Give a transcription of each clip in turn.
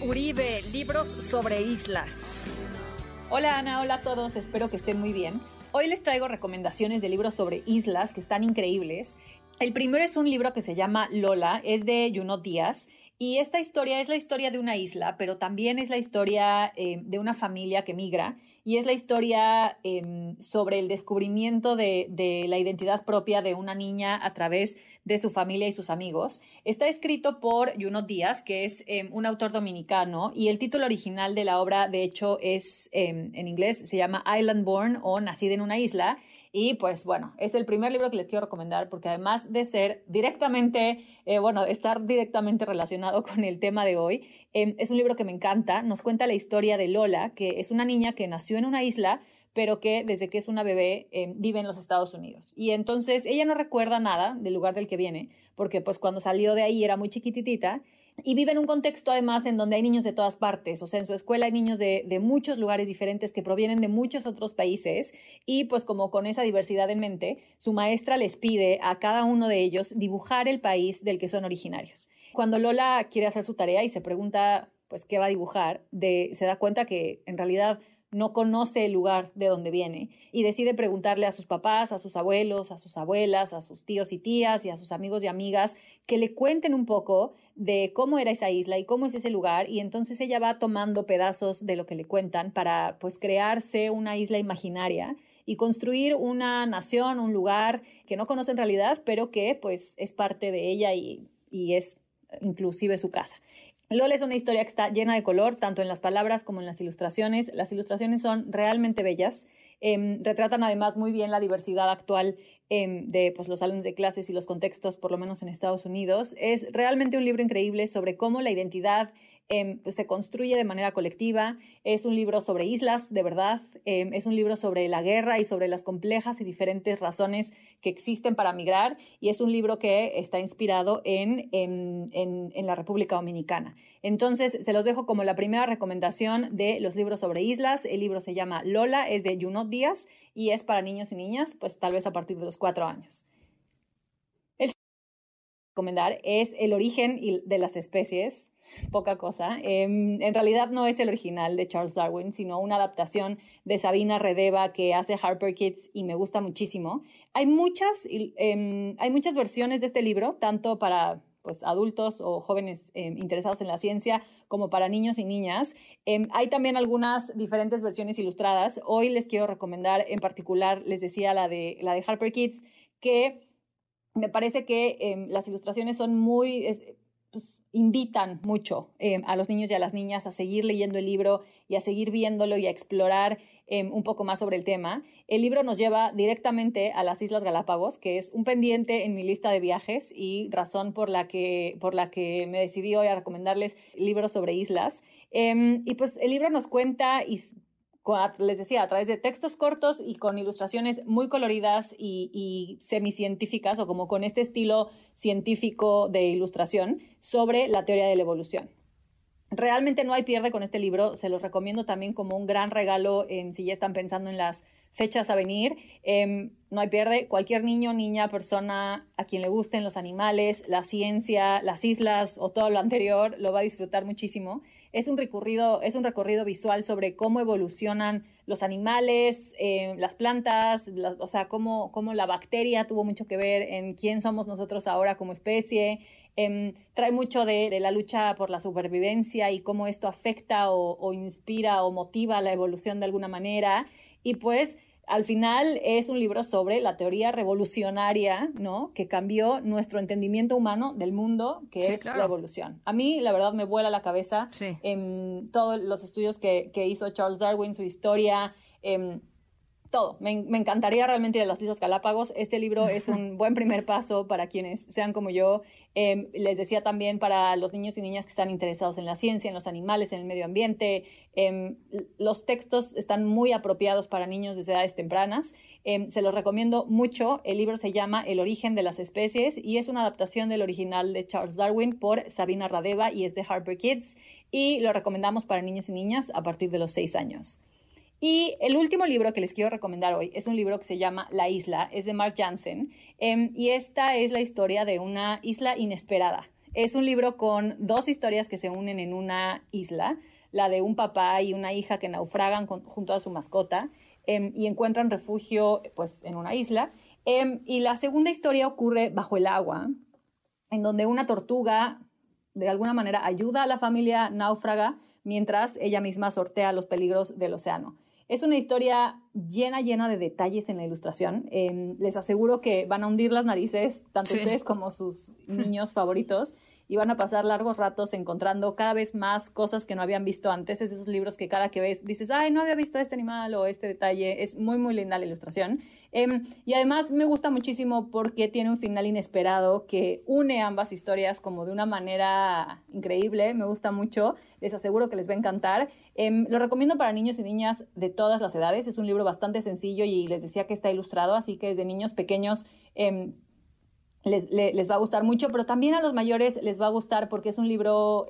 Uribe, libros sobre islas. Hola Ana, hola a todos, espero que estén muy bien. Hoy les traigo recomendaciones de libros sobre islas que están increíbles. El primero es un libro que se llama Lola, es de Junot Díaz. Y esta historia es la historia de una isla, pero también es la historia eh, de una familia que migra y es la historia em, sobre el descubrimiento de, la identidad propia de una niña a través de su familia y sus amigos. Está escrito por Juno Díaz, que es em, un autor dominicano, y el título original de la obra, de hecho, es em, en inglés, se llama Island Born o Nacida en una isla. Y pues bueno, es el primer libro que les quiero recomendar porque además de ser directamente, eh, bueno, estar directamente relacionado con el tema de hoy, eh, es un libro que me encanta. Nos cuenta la historia de Lola, que es una niña que nació en una isla, pero que desde que es una bebé eh, vive en los Estados Unidos. Y entonces ella no recuerda nada del lugar del que viene, porque pues cuando salió de ahí era muy chiquititita y vive en un contexto además en donde hay niños de todas partes, o sea, en su escuela hay niños de, muchos lugares diferentes que provienen de muchos otros países y pues como con esa diversidad en mente, su maestra les pide a cada uno de ellos dibujar el país del que son originarios. Cuando Lola quiere hacer su tarea y se pregunta pues qué va a dibujar, se da cuenta que en realidad no conoce el lugar de donde viene y decide preguntarle a sus papás, a sus abuelos, a sus abuelas, a sus tíos y tías y a sus amigos y amigas que le cuenten un poco de cómo era esa isla y cómo es ese lugar y entonces ella va tomando pedazos de lo que le cuentan para pues crearse una isla imaginaria y construir una nación, un lugar que no conoce en realidad, pero que pues es parte de ella y, y es inclusive su casa. Lola es una historia que está llena de color, tanto en las palabras como en las ilustraciones. Las ilustraciones son realmente bellas. Eh, retratan además muy bien la diversidad actual eh, de pues, los salones de clases y los contextos, por lo menos en Estados Unidos. Es realmente un libro increíble sobre cómo la identidad eh, pues, se construye de manera colectiva. Es un libro sobre islas, de verdad. Eh, es un libro sobre la guerra y sobre las complejas y diferentes razones que existen para migrar. Y es un libro que está inspirado en, en, en, en la República Dominicana. Entonces, se los dejo como la primera recomendación de los libros sobre islas. El libro se llama Lola, es de Junot Díaz y es para niños y niñas, pues tal vez a partir de los cuatro años. El recomendar es El origen de las especies poca cosa. Eh, en realidad no es el original de Charles Darwin, sino una adaptación de Sabina Redeva que hace Harper Kids y me gusta muchísimo. Hay muchas, eh, hay muchas versiones de este libro, tanto para pues, adultos o jóvenes eh, interesados en la ciencia como para niños y niñas. Eh, hay también algunas diferentes versiones ilustradas. Hoy les quiero recomendar en particular, les decía, la de, la de Harper Kids, que me parece que eh, las ilustraciones son muy... Es, pues, invitan mucho a los niños y a las niñas a seguir leyendo el libro y a seguir viéndolo y a explorar eh, un poco más sobre el tema. El libro nos lleva directamente a las Islas Galápagos, que es un pendiente en mi lista de viajes y razón por la que, por la que me decidí hoy a recomendarles libros sobre islas. Eh, y pues el libro nos cuenta y les decía, a través de textos cortos y con ilustraciones muy coloridas y, y semicientíficas o como con este estilo científico de ilustración sobre la teoría de la evolución. Realmente no hay pierde con este libro, se los recomiendo también como un gran regalo si ya están pensando en las fechas a venir. Eh, no hay pierde, cualquier niño, niña, persona a quien le gusten los animales, la ciencia, las islas o todo lo anterior, lo va a disfrutar muchísimo es un recorrido, es un recorrido visual sobre cómo evolucionan los animales, eh, las plantas, la, o sea, cómo, cómo, la bacteria tuvo mucho que ver en quién somos nosotros ahora como especie. Eh, trae mucho de, de, la lucha por la supervivencia y cómo esto afecta o, o inspira o motiva la evolución de alguna manera. Y pues al final es un libro sobre la teoría revolucionaria, ¿no? Que cambió nuestro entendimiento humano del mundo, que sí, es claro. la evolución. A mí, la verdad, me vuela la cabeza sí. en todos los estudios que, que, hizo Charles Darwin, su historia. Eh, todo. Me, encantaría realmente ir a las Islas Galápagos. Este libro es un buen primer paso para quienes sean como yo. Em, les decía también para los niños y niñas que están interesados en la ciencia, en los animales, en el medio ambiente. Em, los textos están muy apropiados para niños desde edades tempranas. Em, se los recomiendo mucho. El libro se llama El origen de las especies y es una adaptación del original de Charles Darwin por Sabina Radeva y es de Harper Kids. Y lo recomendamos para niños y niñas a partir de los seis años. Y el último libro que les quiero recomendar hoy es un libro que se llama La Isla, es de Mark Jansen, em, y esta es la historia de una isla inesperada. Es un libro con dos historias que se unen en una isla, la de un papá y una hija que naufragan junto a su mascota em, y encuentran refugio pues, en una isla. Em, y la segunda historia ocurre bajo el agua, en donde una tortuga de alguna manera ayuda a la familia náufraga mientras ella misma sortea los peligros del océano. Es una historia llena, llena de detalles en la ilustración. Em, les aseguro que van a hundir las narices, tanto ustedes como sus niños favoritos, y van a pasar largos ratos encontrando cada vez más cosas que no habían visto antes. Es esos libros que cada que ves dices, ay, no había visto este animal o este detalle. Es muy, muy linda la ilustración. Em, y además me gusta muchísimo porque tiene un final inesperado que une ambas historias como de una manera increíble. Me gusta mucho. Les aseguro que les va a encantar. Em, lo recomiendo para niños y niñas de todas las edades. Es un libro bastante sencillo y les decía que está ilustrado, así que desde niños pequeños em, les, les, va a gustar mucho, pero también a los mayores les va a gustar porque es un libro,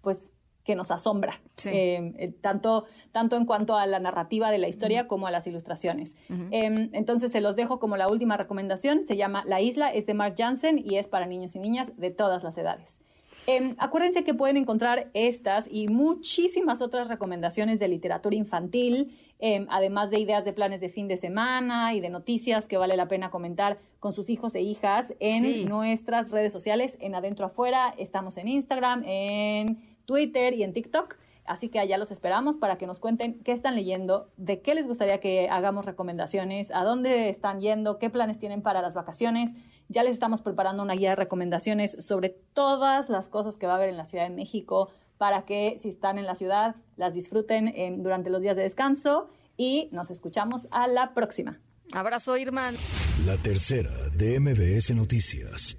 pues que nos asombra, em, eh, tanto, tanto en cuanto a la narrativa de la historia como a las ilustraciones. Em, entonces se los dejo como la última recomendación, se llama La Isla, es de Mark Jansen y es para niños y niñas de todas las edades. Em, acuérdense que pueden encontrar estas y muchísimas otras recomendaciones de literatura infantil, además de ideas de planes de fin de semana y de noticias que vale la pena comentar con sus hijos e hijas en nuestras redes sociales, en Adentro Afuera, estamos en Instagram, en Twitter y en TikTok. Así que allá los esperamos para que nos cuenten qué están leyendo, de qué les gustaría que hagamos recomendaciones, a dónde están yendo, qué planes tienen para las vacaciones. Ya les estamos preparando una guía de recomendaciones sobre todas las cosas que va a haber en la Ciudad de México para que si están en la ciudad las disfruten eh, durante los días de descanso y nos escuchamos a la próxima. Abrazo, Irma. La tercera de MBS Noticias.